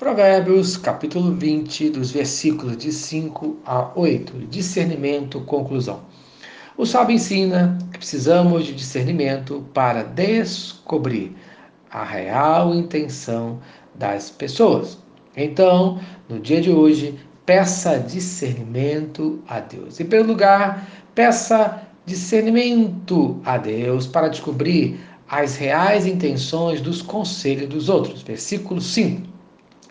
Provérbios, capítulo 20, dos versículos de 5 a 8. Discernimento, conclusão. O sábio ensina que precisamos de discernimento para descobrir a real intenção das pessoas. Então, no dia de hoje, peça discernimento a Deus. Em primeiro lugar, peça discernimento a Deus para descobrir as reais intenções dos conselhos dos outros. Versículo 5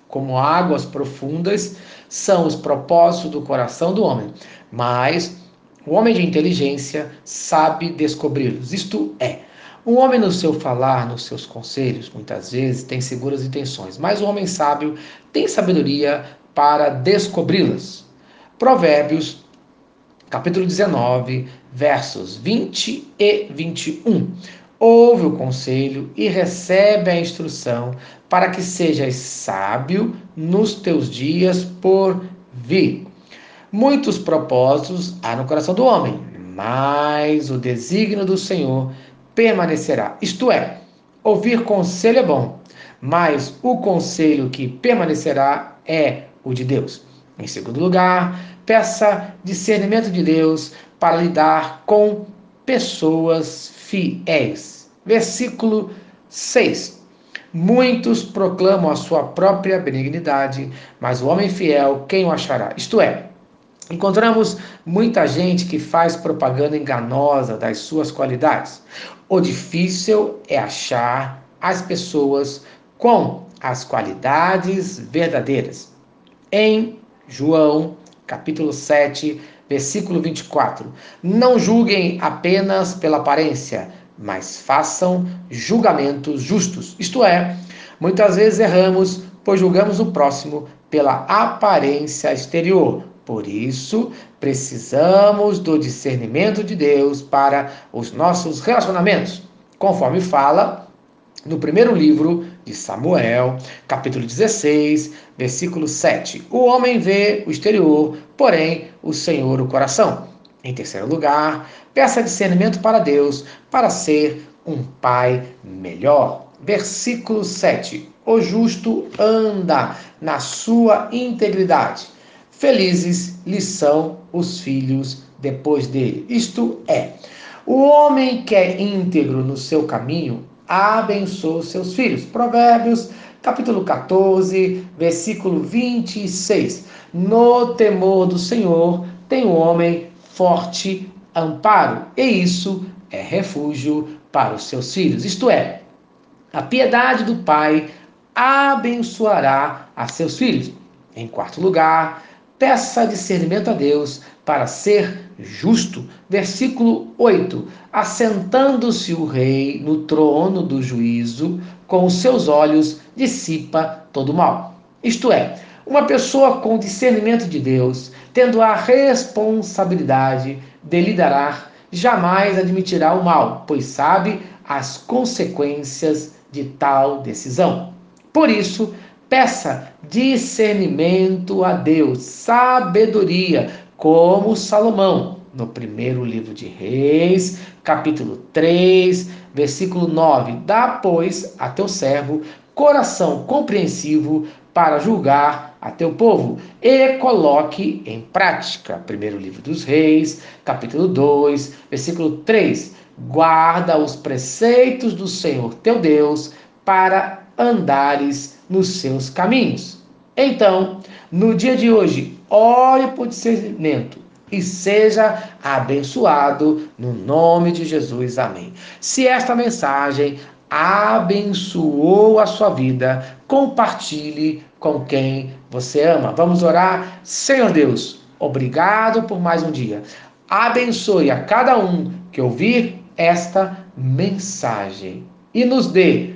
como águas profundas, são os propósitos do coração do homem, mas o homem de inteligência sabe descobri-los. Isto é, o homem no seu falar, nos seus conselhos, muitas vezes tem seguras intenções, mas o homem sábio tem sabedoria para descobri-las. Provérbios, capítulo 19, versos 20 e 21 ouve o conselho e recebe a instrução, para que sejas sábio nos teus dias por vir. Muitos propósitos há no coração do homem, mas o desígnio do Senhor permanecerá. Isto é, ouvir conselho é bom, mas o conselho que permanecerá é o de Deus. Em segundo lugar, peça discernimento de Deus para lidar com pessoas fiéis. Versículo 6. Muitos proclamam a sua própria benignidade, mas o homem fiel, quem o achará? Isto é, encontramos muita gente que faz propaganda enganosa das suas qualidades. O difícil é achar as pessoas com as qualidades verdadeiras. Em João, capítulo 7, versículo 24. Não julguem apenas pela aparência, mas façam julgamentos justos. Isto é, muitas vezes erramos, pois julgamos o próximo pela aparência exterior. Por isso, precisamos do discernimento de Deus para os nossos relacionamentos, conforme fala no primeiro livro de Samuel, capítulo 16, versículo 7. O homem vê o exterior, porém o Senhor o coração. Em terceiro lugar, peça discernimento para Deus para ser um pai melhor. Versículo 7. O justo anda na sua integridade. Felizes lhe são os filhos depois dele. Isto é, o homem que é íntegro no seu caminho abençoa seus filhos. Provérbios, capítulo 14, versículo 26. No temor do Senhor tem o homem forte amparo, e isso é refúgio para os seus filhos. Isto é, a piedade do pai abençoará a seus filhos. Em quarto lugar, peça discernimento a Deus para ser justo. Versículo 8: Assentando-se o rei no trono do juízo, com os seus olhos dissipa todo o mal. Isto é, uma pessoa com discernimento de Deus, tendo a responsabilidade de liderar, jamais admitirá o mal, pois sabe as consequências de tal decisão. Por isso, peça discernimento a Deus, sabedoria, como Salomão, no primeiro livro de Reis, capítulo 3, versículo 9: Dá, pois, a teu servo coração compreensivo para julgar a teu povo e coloque em prática. Primeiro livro dos Reis, capítulo 2, versículo 3. Guarda os preceitos do Senhor teu Deus para andares nos seus caminhos. Então, no dia de hoje, ore por discernimento e seja abençoado no nome de Jesus. Amém. Se esta mensagem abençoou a sua vida, compartilhe com quem você ama. Vamos orar? Senhor Deus, obrigado por mais um dia. Abençoe a cada um que ouvir esta mensagem e nos dê,